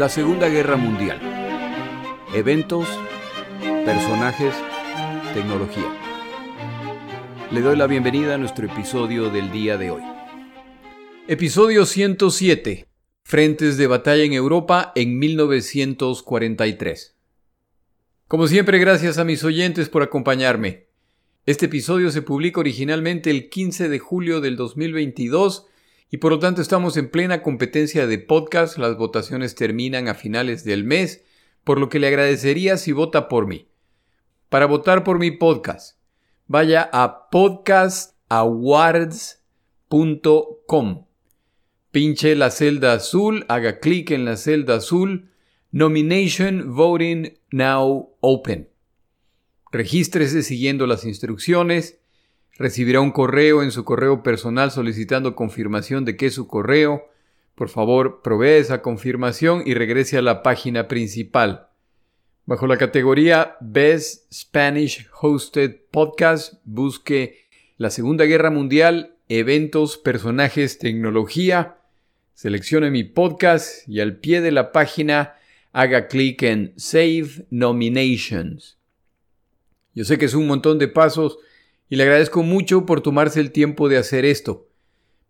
La Segunda Guerra Mundial. Eventos, personajes, tecnología. Le doy la bienvenida a nuestro episodio del día de hoy. Episodio 107. Frentes de batalla en Europa en 1943. Como siempre, gracias a mis oyentes por acompañarme. Este episodio se publica originalmente el 15 de julio del 2022 y por lo tanto estamos en plena competencia de podcast. Las votaciones terminan a finales del mes, por lo que le agradecería si vota por mí. Para votar por mi podcast, vaya a podcastawards.com. Pinche la celda azul, haga clic en la celda azul. Nomination Voting Now Open. Regístrese siguiendo las instrucciones recibirá un correo en su correo personal solicitando confirmación de que es su correo. Por favor, provee esa confirmación y regrese a la página principal. Bajo la categoría Best Spanish Hosted Podcast, busque la Segunda Guerra Mundial, eventos, personajes, tecnología. Seleccione mi podcast y al pie de la página haga clic en Save Nominations. Yo sé que es un montón de pasos, y le agradezco mucho por tomarse el tiempo de hacer esto.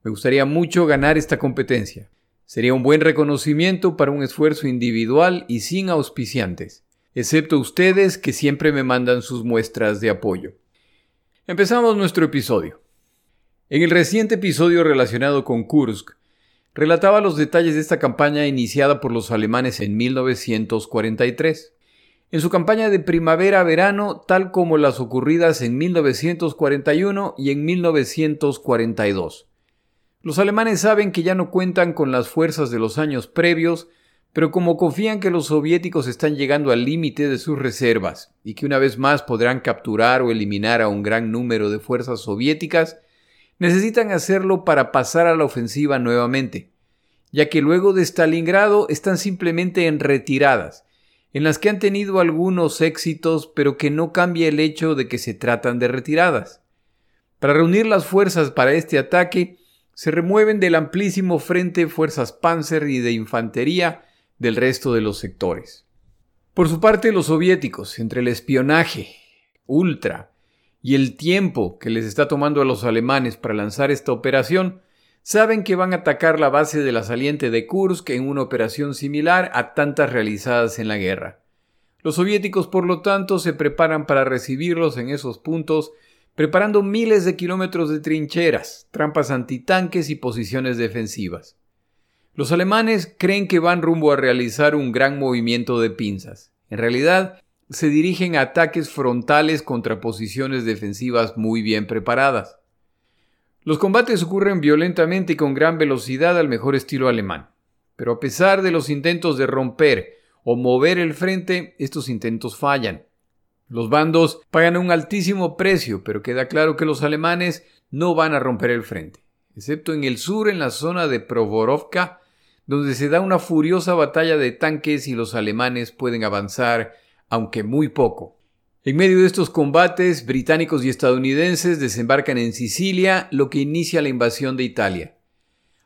Me gustaría mucho ganar esta competencia. Sería un buen reconocimiento para un esfuerzo individual y sin auspiciantes, excepto ustedes que siempre me mandan sus muestras de apoyo. Empezamos nuestro episodio. En el reciente episodio relacionado con Kursk, relataba los detalles de esta campaña iniciada por los alemanes en 1943 en su campaña de primavera-verano, tal como las ocurridas en 1941 y en 1942. Los alemanes saben que ya no cuentan con las fuerzas de los años previos, pero como confían que los soviéticos están llegando al límite de sus reservas y que una vez más podrán capturar o eliminar a un gran número de fuerzas soviéticas, necesitan hacerlo para pasar a la ofensiva nuevamente, ya que luego de Stalingrado están simplemente en retiradas en las que han tenido algunos éxitos, pero que no cambia el hecho de que se tratan de retiradas. Para reunir las fuerzas para este ataque, se remueven del amplísimo frente fuerzas Panzer y de infantería del resto de los sectores. Por su parte, los soviéticos, entre el espionaje, ultra, y el tiempo que les está tomando a los alemanes para lanzar esta operación, saben que van a atacar la base de la saliente de Kursk en una operación similar a tantas realizadas en la guerra. Los soviéticos, por lo tanto, se preparan para recibirlos en esos puntos, preparando miles de kilómetros de trincheras, trampas antitanques y posiciones defensivas. Los alemanes creen que van rumbo a realizar un gran movimiento de pinzas. En realidad, se dirigen a ataques frontales contra posiciones defensivas muy bien preparadas. Los combates ocurren violentamente y con gran velocidad al mejor estilo alemán. Pero a pesar de los intentos de romper o mover el frente, estos intentos fallan. Los bandos pagan un altísimo precio, pero queda claro que los alemanes no van a romper el frente, excepto en el sur, en la zona de Provorovka, donde se da una furiosa batalla de tanques y los alemanes pueden avanzar, aunque muy poco. En medio de estos combates, británicos y estadounidenses desembarcan en Sicilia, lo que inicia la invasión de Italia.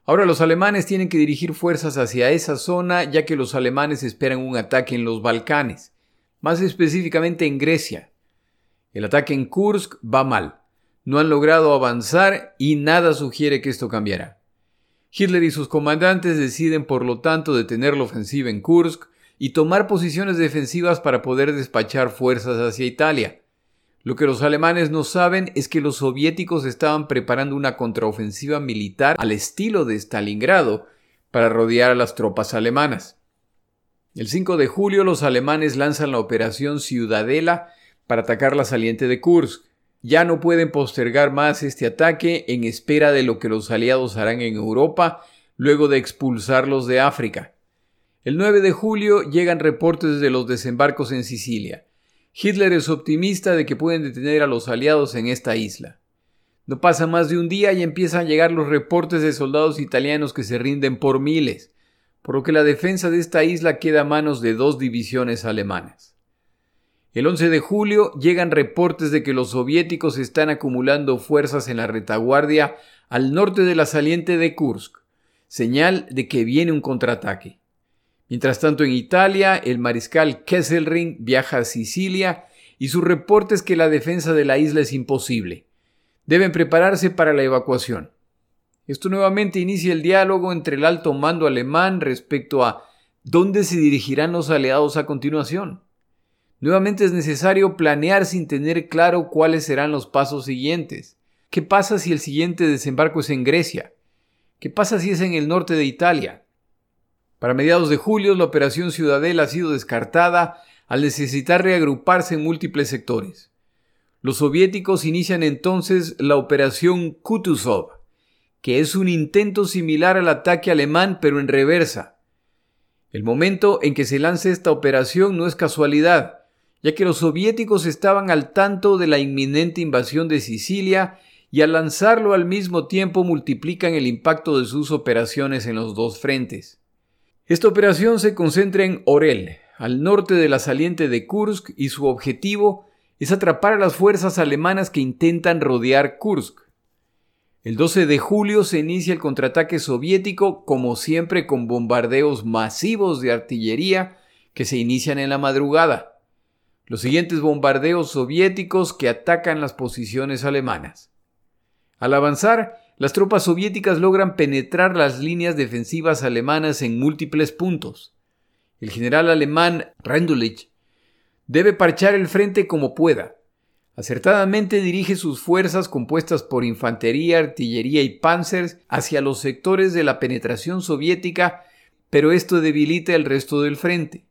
Ahora los alemanes tienen que dirigir fuerzas hacia esa zona, ya que los alemanes esperan un ataque en los Balcanes, más específicamente en Grecia. El ataque en Kursk va mal. No han logrado avanzar y nada sugiere que esto cambiará. Hitler y sus comandantes deciden por lo tanto detener la ofensiva en Kursk y tomar posiciones defensivas para poder despachar fuerzas hacia Italia. Lo que los alemanes no saben es que los soviéticos estaban preparando una contraofensiva militar al estilo de Stalingrado para rodear a las tropas alemanas. El 5 de julio los alemanes lanzan la operación Ciudadela para atacar la saliente de Kursk. Ya no pueden postergar más este ataque en espera de lo que los aliados harán en Europa luego de expulsarlos de África. El 9 de julio llegan reportes de los desembarcos en Sicilia. Hitler es optimista de que pueden detener a los aliados en esta isla. No pasa más de un día y empiezan a llegar los reportes de soldados italianos que se rinden por miles, por lo que la defensa de esta isla queda a manos de dos divisiones alemanas. El 11 de julio llegan reportes de que los soviéticos están acumulando fuerzas en la retaguardia al norte de la saliente de Kursk, señal de que viene un contraataque. Mientras tanto, en Italia, el mariscal Kesselring viaja a Sicilia y su reporte es que la defensa de la isla es imposible. Deben prepararse para la evacuación. Esto nuevamente inicia el diálogo entre el alto mando alemán respecto a dónde se dirigirán los aliados a continuación. Nuevamente es necesario planear sin tener claro cuáles serán los pasos siguientes. ¿Qué pasa si el siguiente desembarco es en Grecia? ¿Qué pasa si es en el norte de Italia? Para mediados de julio, la operación Ciudadela ha sido descartada al necesitar reagruparse en múltiples sectores. Los soviéticos inician entonces la operación Kutuzov, que es un intento similar al ataque alemán pero en reversa. El momento en que se lanza esta operación no es casualidad, ya que los soviéticos estaban al tanto de la inminente invasión de Sicilia y al lanzarlo al mismo tiempo multiplican el impacto de sus operaciones en los dos frentes. Esta operación se concentra en Orel, al norte de la saliente de Kursk, y su objetivo es atrapar a las fuerzas alemanas que intentan rodear Kursk. El 12 de julio se inicia el contraataque soviético, como siempre con bombardeos masivos de artillería que se inician en la madrugada. Los siguientes bombardeos soviéticos que atacan las posiciones alemanas. Al avanzar, las tropas soviéticas logran penetrar las líneas defensivas alemanas en múltiples puntos. El general alemán Rendulich debe parchar el frente como pueda. Acertadamente dirige sus fuerzas compuestas por infantería, artillería y panzers hacia los sectores de la penetración soviética, pero esto debilita el resto del frente.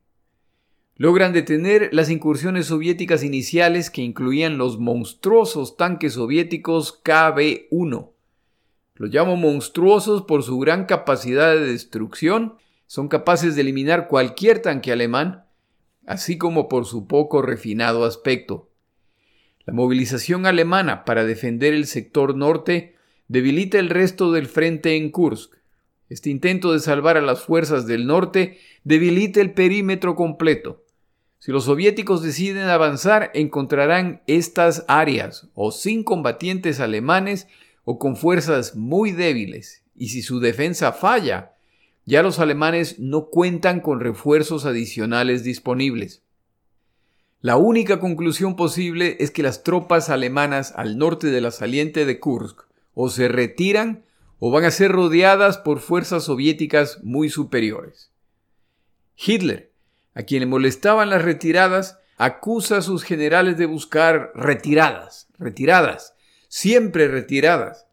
Logran detener las incursiones soviéticas iniciales que incluían los monstruosos tanques soviéticos KB-1. Los llamo monstruosos por su gran capacidad de destrucción, son capaces de eliminar cualquier tanque alemán, así como por su poco refinado aspecto. La movilización alemana para defender el sector norte debilita el resto del frente en Kursk. Este intento de salvar a las fuerzas del norte debilita el perímetro completo. Si los soviéticos deciden avanzar, encontrarán estas áreas o sin combatientes alemanes o con fuerzas muy débiles, y si su defensa falla, ya los alemanes no cuentan con refuerzos adicionales disponibles. La única conclusión posible es que las tropas alemanas al norte de la saliente de Kursk o se retiran o van a ser rodeadas por fuerzas soviéticas muy superiores. Hitler, a quien le molestaban las retiradas, acusa a sus generales de buscar retiradas, retiradas, siempre retiradas.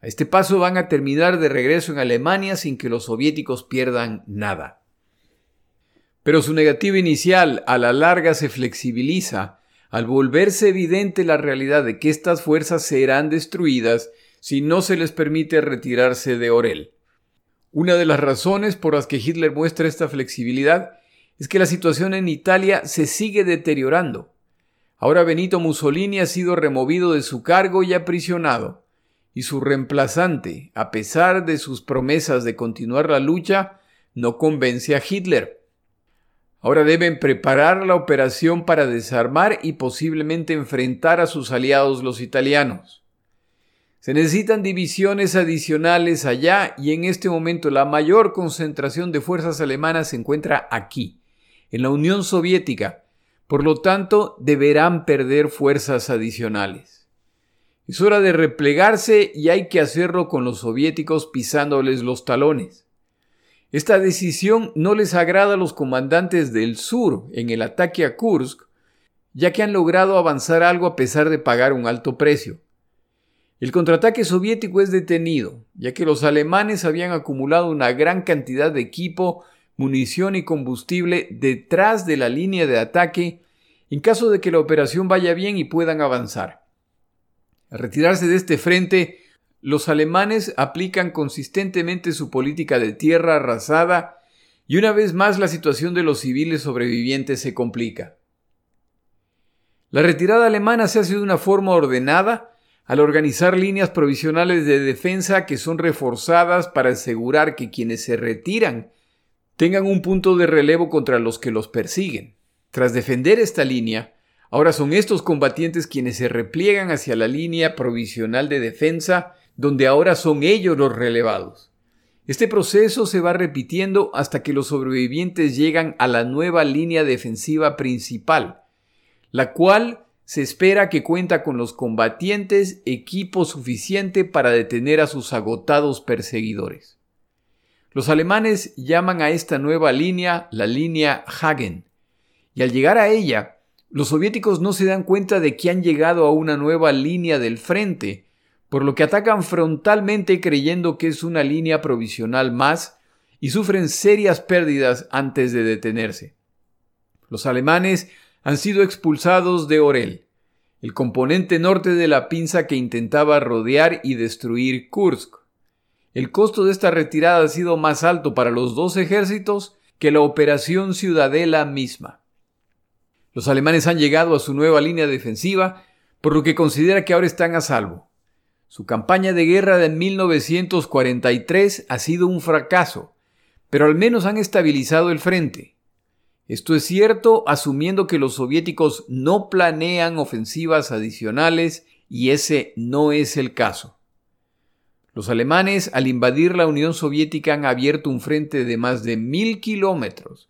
A este paso van a terminar de regreso en Alemania sin que los soviéticos pierdan nada. Pero su negativa inicial a la larga se flexibiliza al volverse evidente la realidad de que estas fuerzas serán destruidas si no se les permite retirarse de Orel. Una de las razones por las que Hitler muestra esta flexibilidad es que la situación en Italia se sigue deteriorando. Ahora Benito Mussolini ha sido removido de su cargo y aprisionado, y su reemplazante, a pesar de sus promesas de continuar la lucha, no convence a Hitler. Ahora deben preparar la operación para desarmar y posiblemente enfrentar a sus aliados los italianos. Se necesitan divisiones adicionales allá y en este momento la mayor concentración de fuerzas alemanas se encuentra aquí, en la Unión Soviética, por lo tanto, deberán perder fuerzas adicionales. Es hora de replegarse y hay que hacerlo con los soviéticos pisándoles los talones. Esta decisión no les agrada a los comandantes del sur en el ataque a Kursk, ya que han logrado avanzar algo a pesar de pagar un alto precio. El contraataque soviético es detenido, ya que los alemanes habían acumulado una gran cantidad de equipo munición y combustible detrás de la línea de ataque en caso de que la operación vaya bien y puedan avanzar. Al retirarse de este frente, los alemanes aplican consistentemente su política de tierra arrasada y una vez más la situación de los civiles sobrevivientes se complica. La retirada alemana se hace de una forma ordenada al organizar líneas provisionales de defensa que son reforzadas para asegurar que quienes se retiran tengan un punto de relevo contra los que los persiguen. Tras defender esta línea, ahora son estos combatientes quienes se repliegan hacia la línea provisional de defensa, donde ahora son ellos los relevados. Este proceso se va repitiendo hasta que los sobrevivientes llegan a la nueva línea defensiva principal, la cual se espera que cuenta con los combatientes equipo suficiente para detener a sus agotados perseguidores. Los alemanes llaman a esta nueva línea la línea Hagen, y al llegar a ella, los soviéticos no se dan cuenta de que han llegado a una nueva línea del frente, por lo que atacan frontalmente creyendo que es una línea provisional más y sufren serias pérdidas antes de detenerse. Los alemanes han sido expulsados de Orel, el componente norte de la pinza que intentaba rodear y destruir Kursk. El costo de esta retirada ha sido más alto para los dos ejércitos que la operación Ciudadela misma. Los alemanes han llegado a su nueva línea defensiva, por lo que considera que ahora están a salvo. Su campaña de guerra de 1943 ha sido un fracaso, pero al menos han estabilizado el frente. Esto es cierto asumiendo que los soviéticos no planean ofensivas adicionales y ese no es el caso. Los alemanes al invadir la Unión Soviética han abierto un frente de más de mil kilómetros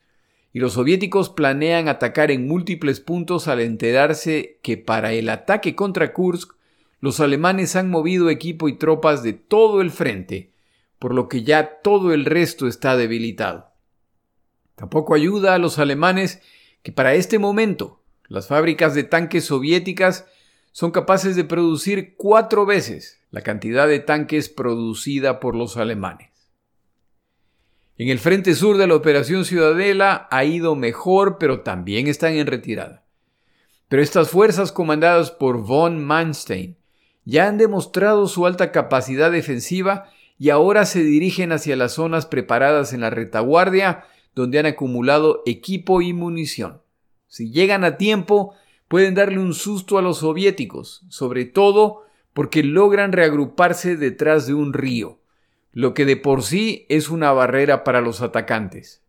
y los soviéticos planean atacar en múltiples puntos al enterarse que para el ataque contra Kursk los alemanes han movido equipo y tropas de todo el frente, por lo que ya todo el resto está debilitado. Tampoco ayuda a los alemanes que para este momento las fábricas de tanques soviéticas son capaces de producir cuatro veces la cantidad de tanques producida por los alemanes. En el frente sur de la Operación Ciudadela ha ido mejor, pero también están en retirada. Pero estas fuerzas comandadas por von Manstein ya han demostrado su alta capacidad defensiva y ahora se dirigen hacia las zonas preparadas en la retaguardia donde han acumulado equipo y munición. Si llegan a tiempo, pueden darle un susto a los soviéticos, sobre todo porque logran reagruparse detrás de un río, lo que de por sí es una barrera para los atacantes.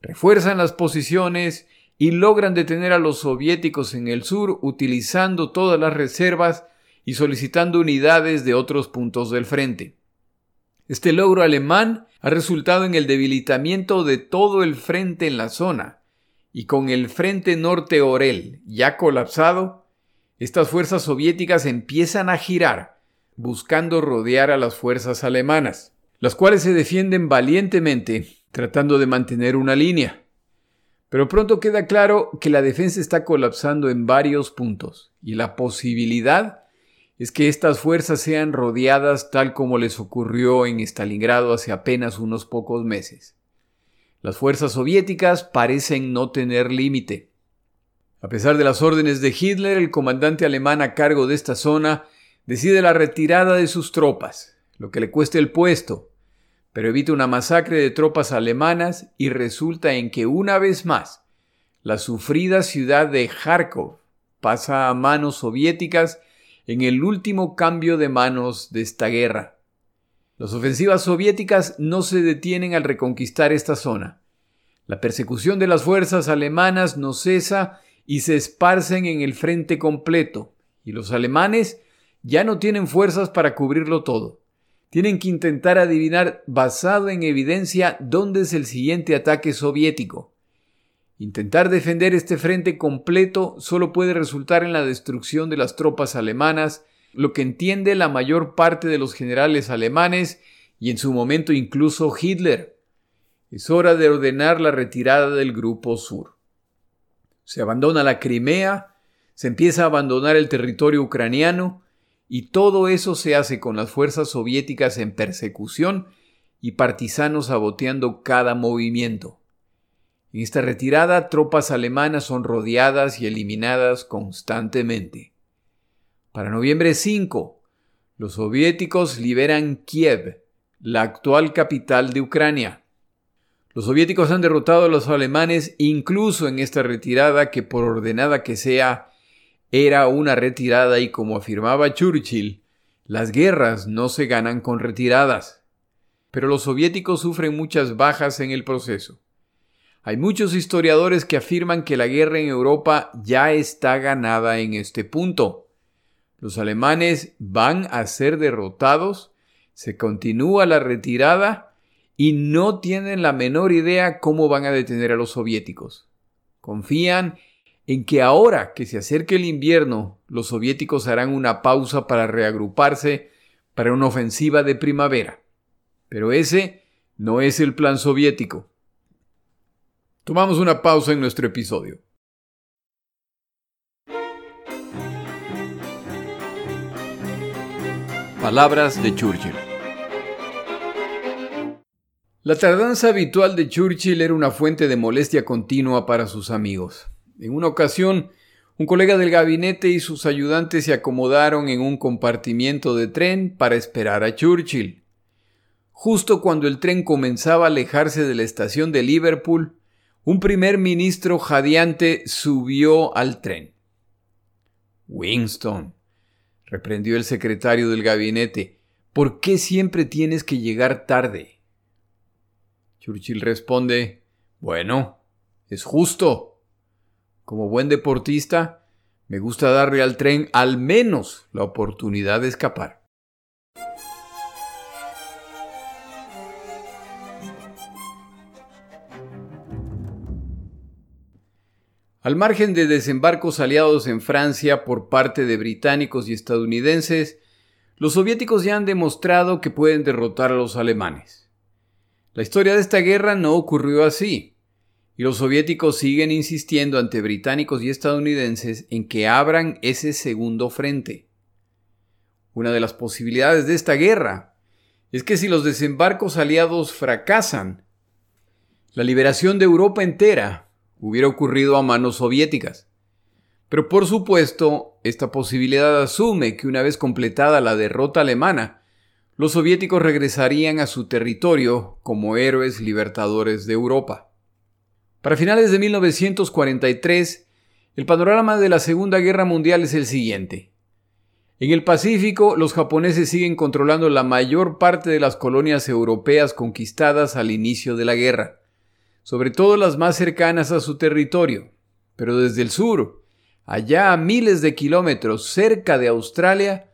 Refuerzan las posiciones y logran detener a los soviéticos en el sur utilizando todas las reservas y solicitando unidades de otros puntos del frente. Este logro alemán ha resultado en el debilitamiento de todo el frente en la zona, y con el frente norte Orel ya colapsado, estas fuerzas soviéticas empiezan a girar, buscando rodear a las fuerzas alemanas, las cuales se defienden valientemente, tratando de mantener una línea. Pero pronto queda claro que la defensa está colapsando en varios puntos, y la posibilidad es que estas fuerzas sean rodeadas tal como les ocurrió en Stalingrado hace apenas unos pocos meses. Las fuerzas soviéticas parecen no tener límite. A pesar de las órdenes de Hitler, el comandante alemán a cargo de esta zona decide la retirada de sus tropas, lo que le cueste el puesto, pero evita una masacre de tropas alemanas y resulta en que una vez más la sufrida ciudad de Kharkov pasa a manos soviéticas en el último cambio de manos de esta guerra. Las ofensivas soviéticas no se detienen al reconquistar esta zona. La persecución de las fuerzas alemanas no cesa y se esparcen en el frente completo, y los alemanes ya no tienen fuerzas para cubrirlo todo. Tienen que intentar adivinar, basado en evidencia, dónde es el siguiente ataque soviético. Intentar defender este frente completo solo puede resultar en la destrucción de las tropas alemanas, lo que entiende la mayor parte de los generales alemanes y en su momento incluso Hitler. Es hora de ordenar la retirada del Grupo Sur. Se abandona la Crimea, se empieza a abandonar el territorio ucraniano, y todo eso se hace con las fuerzas soviéticas en persecución y partisanos saboteando cada movimiento. En esta retirada, tropas alemanas son rodeadas y eliminadas constantemente. Para noviembre 5, los soviéticos liberan Kiev, la actual capital de Ucrania. Los soviéticos han derrotado a los alemanes incluso en esta retirada que por ordenada que sea, era una retirada y como afirmaba Churchill, las guerras no se ganan con retiradas. Pero los soviéticos sufren muchas bajas en el proceso. Hay muchos historiadores que afirman que la guerra en Europa ya está ganada en este punto. Los alemanes van a ser derrotados, se continúa la retirada y no tienen la menor idea cómo van a detener a los soviéticos. Confían en que ahora que se acerque el invierno, los soviéticos harán una pausa para reagruparse para una ofensiva de primavera. Pero ese no es el plan soviético. Tomamos una pausa en nuestro episodio. Palabras de Churchill. La tardanza habitual de Churchill era una fuente de molestia continua para sus amigos. En una ocasión, un colega del gabinete y sus ayudantes se acomodaron en un compartimiento de tren para esperar a Churchill. Justo cuando el tren comenzaba a alejarse de la estación de Liverpool, un primer ministro jadeante subió al tren. Winston, reprendió el secretario del gabinete, ¿por qué siempre tienes que llegar tarde? Churchill responde, bueno, es justo. Como buen deportista, me gusta darle al tren al menos la oportunidad de escapar. Al margen de desembarcos aliados en Francia por parte de británicos y estadounidenses, los soviéticos ya han demostrado que pueden derrotar a los alemanes. La historia de esta guerra no ocurrió así, y los soviéticos siguen insistiendo ante británicos y estadounidenses en que abran ese segundo frente. Una de las posibilidades de esta guerra es que si los desembarcos aliados fracasan, la liberación de Europa entera hubiera ocurrido a manos soviéticas. Pero por supuesto, esta posibilidad asume que una vez completada la derrota alemana, los soviéticos regresarían a su territorio como héroes libertadores de Europa. Para finales de 1943, el panorama de la Segunda Guerra Mundial es el siguiente. En el Pacífico, los japoneses siguen controlando la mayor parte de las colonias europeas conquistadas al inicio de la guerra, sobre todo las más cercanas a su territorio. Pero desde el sur, allá a miles de kilómetros cerca de Australia,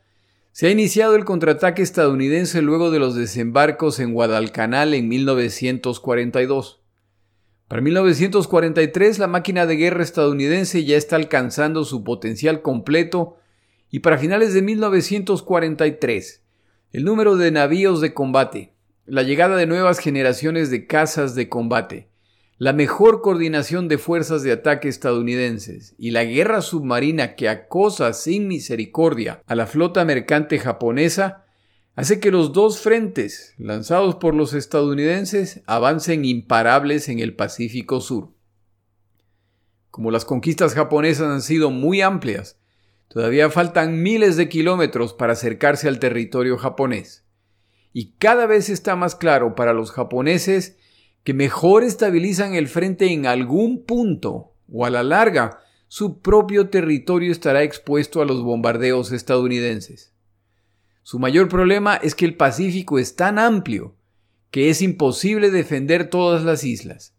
se ha iniciado el contraataque estadounidense luego de los desembarcos en Guadalcanal en 1942. Para 1943 la máquina de guerra estadounidense ya está alcanzando su potencial completo y para finales de 1943 el número de navíos de combate, la llegada de nuevas generaciones de cazas de combate, la mejor coordinación de fuerzas de ataque estadounidenses y la guerra submarina que acosa sin misericordia a la flota mercante japonesa hace que los dos frentes lanzados por los estadounidenses avancen imparables en el Pacífico Sur. Como las conquistas japonesas han sido muy amplias, todavía faltan miles de kilómetros para acercarse al territorio japonés. Y cada vez está más claro para los japoneses que mejor estabilizan el frente en algún punto o a la larga, su propio territorio estará expuesto a los bombardeos estadounidenses. Su mayor problema es que el Pacífico es tan amplio que es imposible defender todas las islas.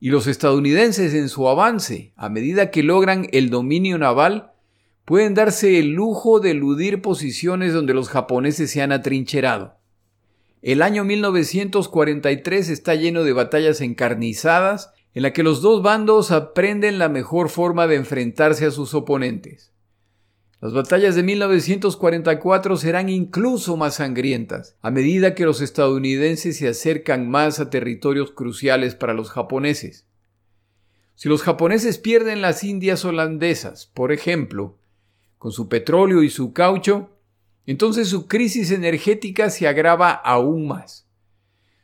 Y los estadounidenses en su avance, a medida que logran el dominio naval, pueden darse el lujo de eludir posiciones donde los japoneses se han atrincherado. El año 1943 está lleno de batallas encarnizadas en la que los dos bandos aprenden la mejor forma de enfrentarse a sus oponentes. Las batallas de 1944 serán incluso más sangrientas, a medida que los estadounidenses se acercan más a territorios cruciales para los japoneses. Si los japoneses pierden las Indias holandesas, por ejemplo, con su petróleo y su caucho, entonces su crisis energética se agrava aún más.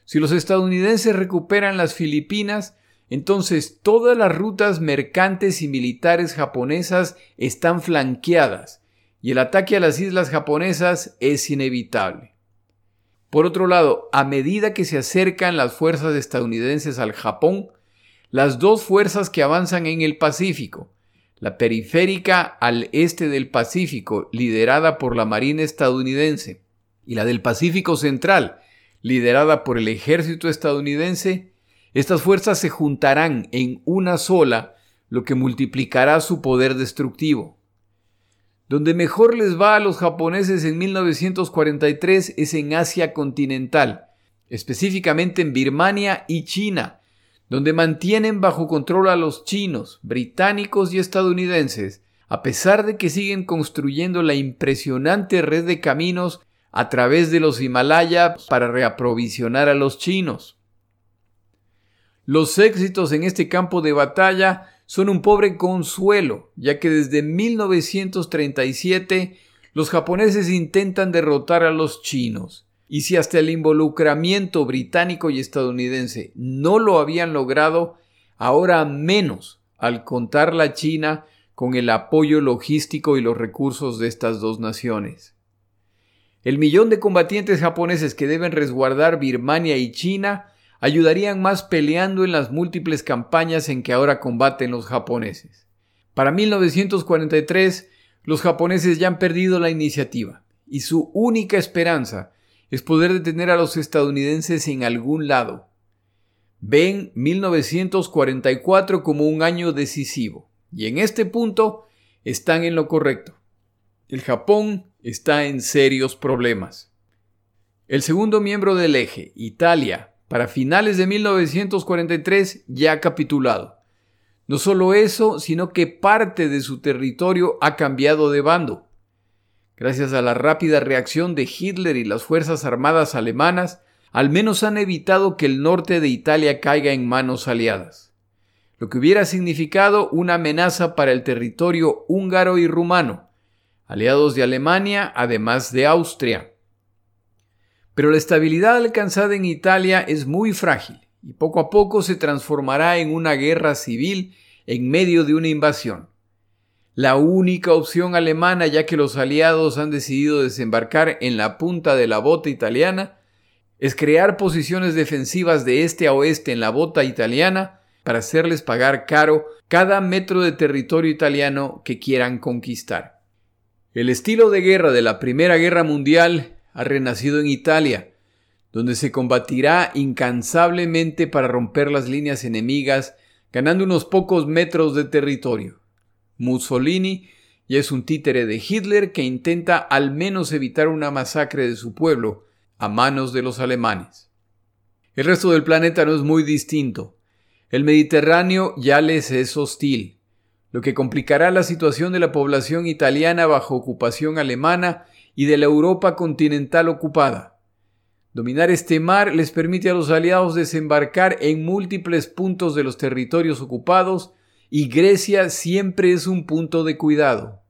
Si los estadounidenses recuperan las Filipinas, entonces todas las rutas mercantes y militares japonesas están flanqueadas y el ataque a las islas japonesas es inevitable. Por otro lado, a medida que se acercan las fuerzas estadounidenses al Japón, las dos fuerzas que avanzan en el Pacífico, la periférica al este del Pacífico, liderada por la Marina estadounidense, y la del Pacífico Central, liderada por el ejército estadounidense, estas fuerzas se juntarán en una sola, lo que multiplicará su poder destructivo. Donde mejor les va a los japoneses en 1943 es en Asia continental, específicamente en Birmania y China, donde mantienen bajo control a los chinos, británicos y estadounidenses, a pesar de que siguen construyendo la impresionante red de caminos a través de los Himalaya para reaprovisionar a los chinos. Los éxitos en este campo de batalla son un pobre consuelo, ya que desde 1937 los japoneses intentan derrotar a los chinos, y si hasta el involucramiento británico y estadounidense no lo habían logrado, ahora menos al contar la China con el apoyo logístico y los recursos de estas dos naciones. El millón de combatientes japoneses que deben resguardar Birmania y China ayudarían más peleando en las múltiples campañas en que ahora combaten los japoneses. Para 1943, los japoneses ya han perdido la iniciativa y su única esperanza es poder detener a los estadounidenses en algún lado. Ven 1944 como un año decisivo y en este punto están en lo correcto. El Japón está en serios problemas. El segundo miembro del eje, Italia, para finales de 1943 ya ha capitulado. No solo eso, sino que parte de su territorio ha cambiado de bando. Gracias a la rápida reacción de Hitler y las Fuerzas Armadas alemanas, al menos han evitado que el norte de Italia caiga en manos aliadas, lo que hubiera significado una amenaza para el territorio húngaro y rumano, aliados de Alemania, además de Austria. Pero la estabilidad alcanzada en Italia es muy frágil y poco a poco se transformará en una guerra civil en medio de una invasión. La única opción alemana, ya que los aliados han decidido desembarcar en la punta de la bota italiana, es crear posiciones defensivas de este a oeste en la bota italiana para hacerles pagar caro cada metro de territorio italiano que quieran conquistar. El estilo de guerra de la Primera Guerra Mundial ha renacido en Italia, donde se combatirá incansablemente para romper las líneas enemigas, ganando unos pocos metros de territorio. Mussolini ya es un títere de Hitler que intenta al menos evitar una masacre de su pueblo a manos de los alemanes. El resto del planeta no es muy distinto. El Mediterráneo ya les es hostil, lo que complicará la situación de la población italiana bajo ocupación alemana y de la Europa continental ocupada. Dominar este mar les permite a los aliados desembarcar en múltiples puntos de los territorios ocupados y Grecia siempre es un punto de cuidado.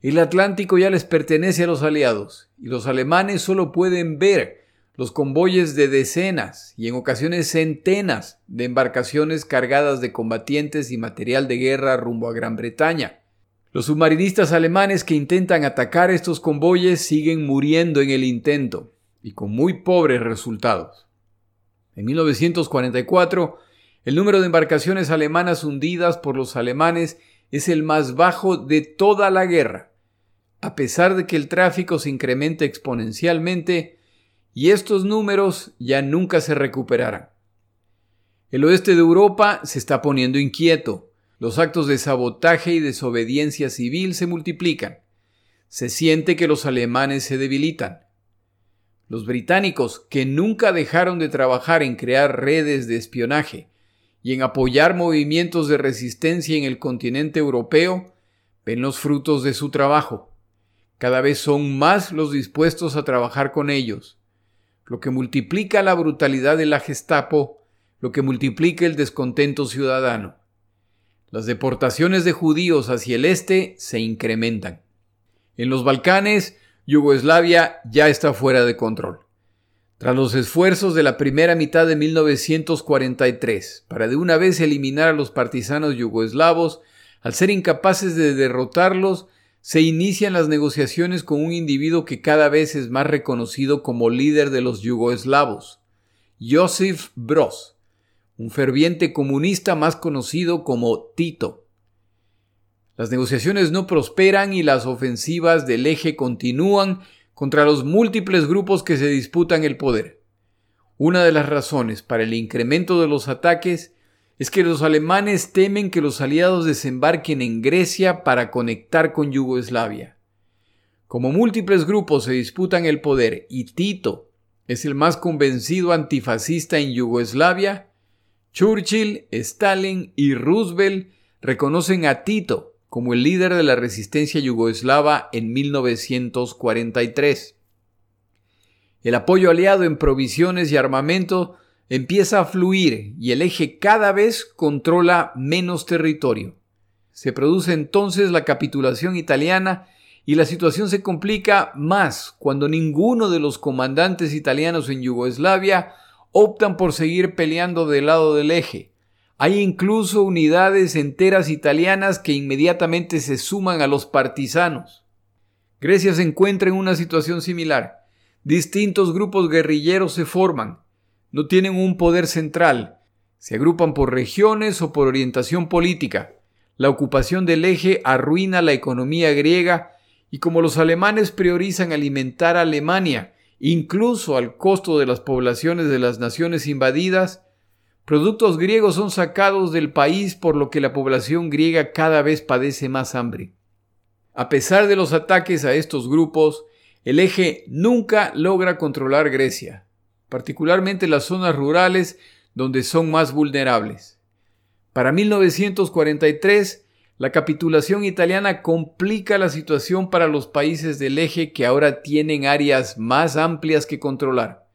El Atlántico ya les pertenece a los aliados y los alemanes solo pueden ver los convoyes de decenas y en ocasiones centenas de embarcaciones cargadas de combatientes y material de guerra rumbo a Gran Bretaña. Los submarinistas alemanes que intentan atacar estos convoyes siguen muriendo en el intento y con muy pobres resultados. En 1944, el número de embarcaciones alemanas hundidas por los alemanes es el más bajo de toda la guerra, a pesar de que el tráfico se incrementa exponencialmente y estos números ya nunca se recuperarán. El oeste de Europa se está poniendo inquieto los actos de sabotaje y desobediencia civil se multiplican. Se siente que los alemanes se debilitan. Los británicos, que nunca dejaron de trabajar en crear redes de espionaje y en apoyar movimientos de resistencia en el continente europeo, ven los frutos de su trabajo. Cada vez son más los dispuestos a trabajar con ellos, lo que multiplica la brutalidad de la Gestapo, lo que multiplica el descontento ciudadano. Las deportaciones de judíos hacia el este se incrementan. En los Balcanes, Yugoslavia ya está fuera de control. Tras los esfuerzos de la primera mitad de 1943 para de una vez eliminar a los partisanos yugoslavos, al ser incapaces de derrotarlos, se inician las negociaciones con un individuo que cada vez es más reconocido como líder de los yugoslavos, Josip Broz, un ferviente comunista más conocido como Tito. Las negociaciones no prosperan y las ofensivas del eje continúan contra los múltiples grupos que se disputan el poder. Una de las razones para el incremento de los ataques es que los alemanes temen que los aliados desembarquen en Grecia para conectar con Yugoslavia. Como múltiples grupos se disputan el poder y Tito es el más convencido antifascista en Yugoslavia, Churchill, Stalin y Roosevelt reconocen a Tito como el líder de la resistencia yugoslava en 1943. El apoyo aliado en provisiones y armamento empieza a fluir y el eje cada vez controla menos territorio. Se produce entonces la capitulación italiana y la situación se complica más cuando ninguno de los comandantes italianos en Yugoslavia optan por seguir peleando del lado del eje. Hay incluso unidades enteras italianas que inmediatamente se suman a los partisanos. Grecia se encuentra en una situación similar. Distintos grupos guerrilleros se forman. No tienen un poder central. Se agrupan por regiones o por orientación política. La ocupación del eje arruina la economía griega y como los alemanes priorizan alimentar a Alemania, incluso al costo de las poblaciones de las naciones invadidas, productos griegos son sacados del país por lo que la población griega cada vez padece más hambre. A pesar de los ataques a estos grupos, el eje nunca logra controlar Grecia, particularmente las zonas rurales donde son más vulnerables. Para 1943, la capitulación italiana complica la situación para los países del eje que ahora tienen áreas más amplias que controlar.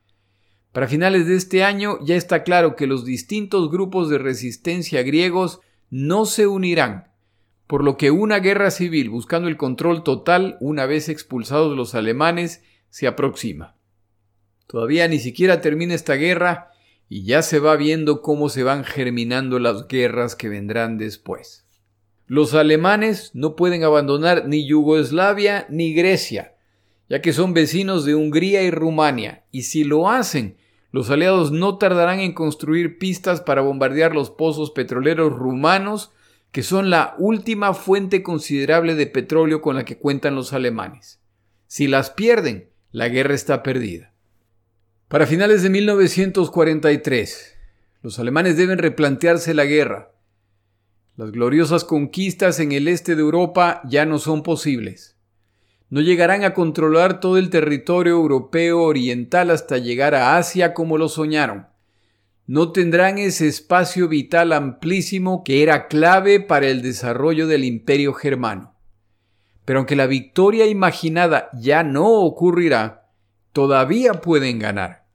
Para finales de este año ya está claro que los distintos grupos de resistencia griegos no se unirán, por lo que una guerra civil buscando el control total una vez expulsados los alemanes se aproxima. Todavía ni siquiera termina esta guerra y ya se va viendo cómo se van germinando las guerras que vendrán después. Los alemanes no pueden abandonar ni Yugoslavia ni Grecia, ya que son vecinos de Hungría y Rumania, y si lo hacen, los aliados no tardarán en construir pistas para bombardear los pozos petroleros rumanos, que son la última fuente considerable de petróleo con la que cuentan los alemanes. Si las pierden, la guerra está perdida. Para finales de 1943, los alemanes deben replantearse la guerra. Las gloriosas conquistas en el este de Europa ya no son posibles. No llegarán a controlar todo el territorio europeo oriental hasta llegar a Asia como lo soñaron. No tendrán ese espacio vital amplísimo que era clave para el desarrollo del imperio germano. Pero aunque la victoria imaginada ya no ocurrirá, todavía pueden ganar.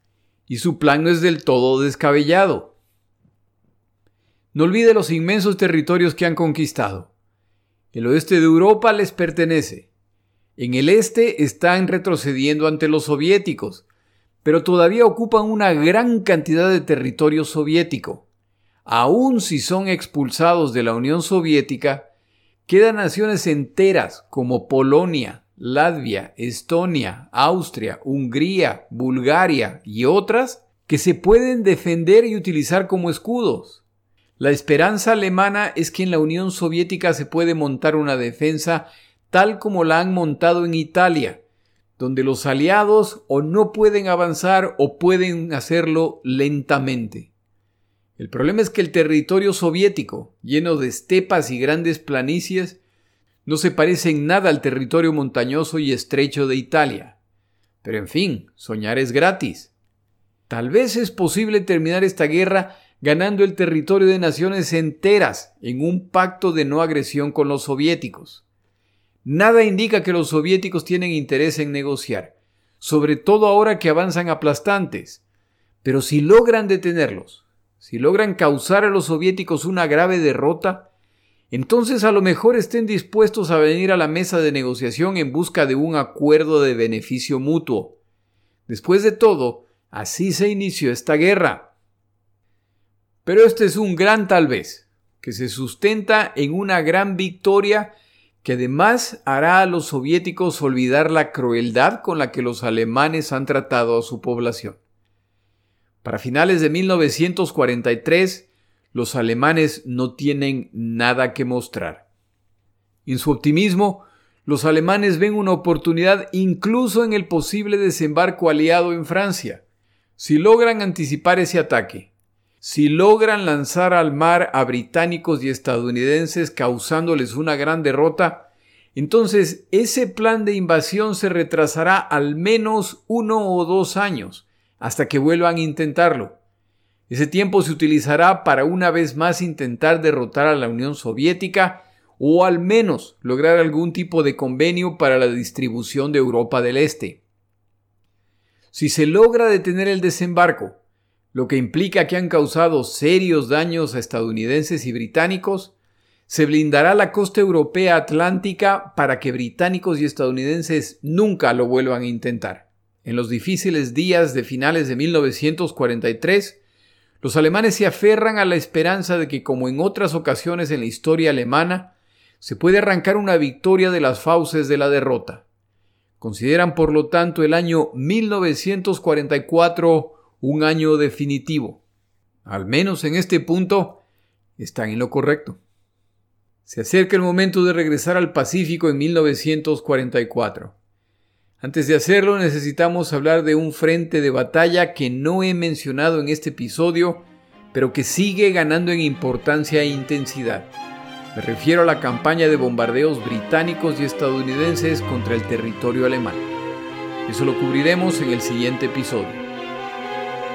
Y su plan no es del todo descabellado. No olvide los inmensos territorios que han conquistado. El oeste de Europa les pertenece. En el este están retrocediendo ante los soviéticos, pero todavía ocupan una gran cantidad de territorio soviético. Aun si son expulsados de la Unión Soviética, quedan naciones enteras como Polonia, Latvia, Estonia, Austria, Hungría, Bulgaria y otras que se pueden defender y utilizar como escudos. La esperanza alemana es que en la Unión Soviética se puede montar una defensa tal como la han montado en Italia, donde los aliados o no pueden avanzar o pueden hacerlo lentamente. El problema es que el territorio soviético, lleno de estepas y grandes planicies, no se parece en nada al territorio montañoso y estrecho de Italia. Pero en fin, soñar es gratis. Tal vez es posible terminar esta guerra ganando el territorio de naciones enteras en un pacto de no agresión con los soviéticos. Nada indica que los soviéticos tienen interés en negociar, sobre todo ahora que avanzan aplastantes. Pero si logran detenerlos, si logran causar a los soviéticos una grave derrota, entonces a lo mejor estén dispuestos a venir a la mesa de negociación en busca de un acuerdo de beneficio mutuo. Después de todo, así se inició esta guerra. Pero este es un gran tal vez, que se sustenta en una gran victoria que además hará a los soviéticos olvidar la crueldad con la que los alemanes han tratado a su población. Para finales de 1943, los alemanes no tienen nada que mostrar. En su optimismo, los alemanes ven una oportunidad incluso en el posible desembarco aliado en Francia. Si logran anticipar ese ataque si logran lanzar al mar a británicos y estadounidenses causándoles una gran derrota, entonces ese plan de invasión se retrasará al menos uno o dos años, hasta que vuelvan a intentarlo. Ese tiempo se utilizará para una vez más intentar derrotar a la Unión Soviética o al menos lograr algún tipo de convenio para la distribución de Europa del Este. Si se logra detener el desembarco, lo que implica que han causado serios daños a estadounidenses y británicos, se blindará la costa europea atlántica para que británicos y estadounidenses nunca lo vuelvan a intentar. En los difíciles días de finales de 1943, los alemanes se aferran a la esperanza de que, como en otras ocasiones en la historia alemana, se puede arrancar una victoria de las fauces de la derrota. Consideran, por lo tanto, el año 1944 un año definitivo. Al menos en este punto están en lo correcto. Se acerca el momento de regresar al Pacífico en 1944. Antes de hacerlo necesitamos hablar de un frente de batalla que no he mencionado en este episodio, pero que sigue ganando en importancia e intensidad. Me refiero a la campaña de bombardeos británicos y estadounidenses contra el territorio alemán. Eso lo cubriremos en el siguiente episodio.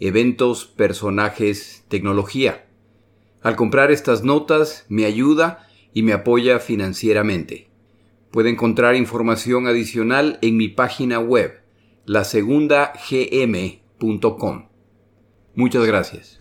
Eventos, Personajes, Tecnología. Al comprar estas notas me ayuda y me apoya financieramente. Puede encontrar información adicional en mi página web, lasegundagm.com. Muchas gracias.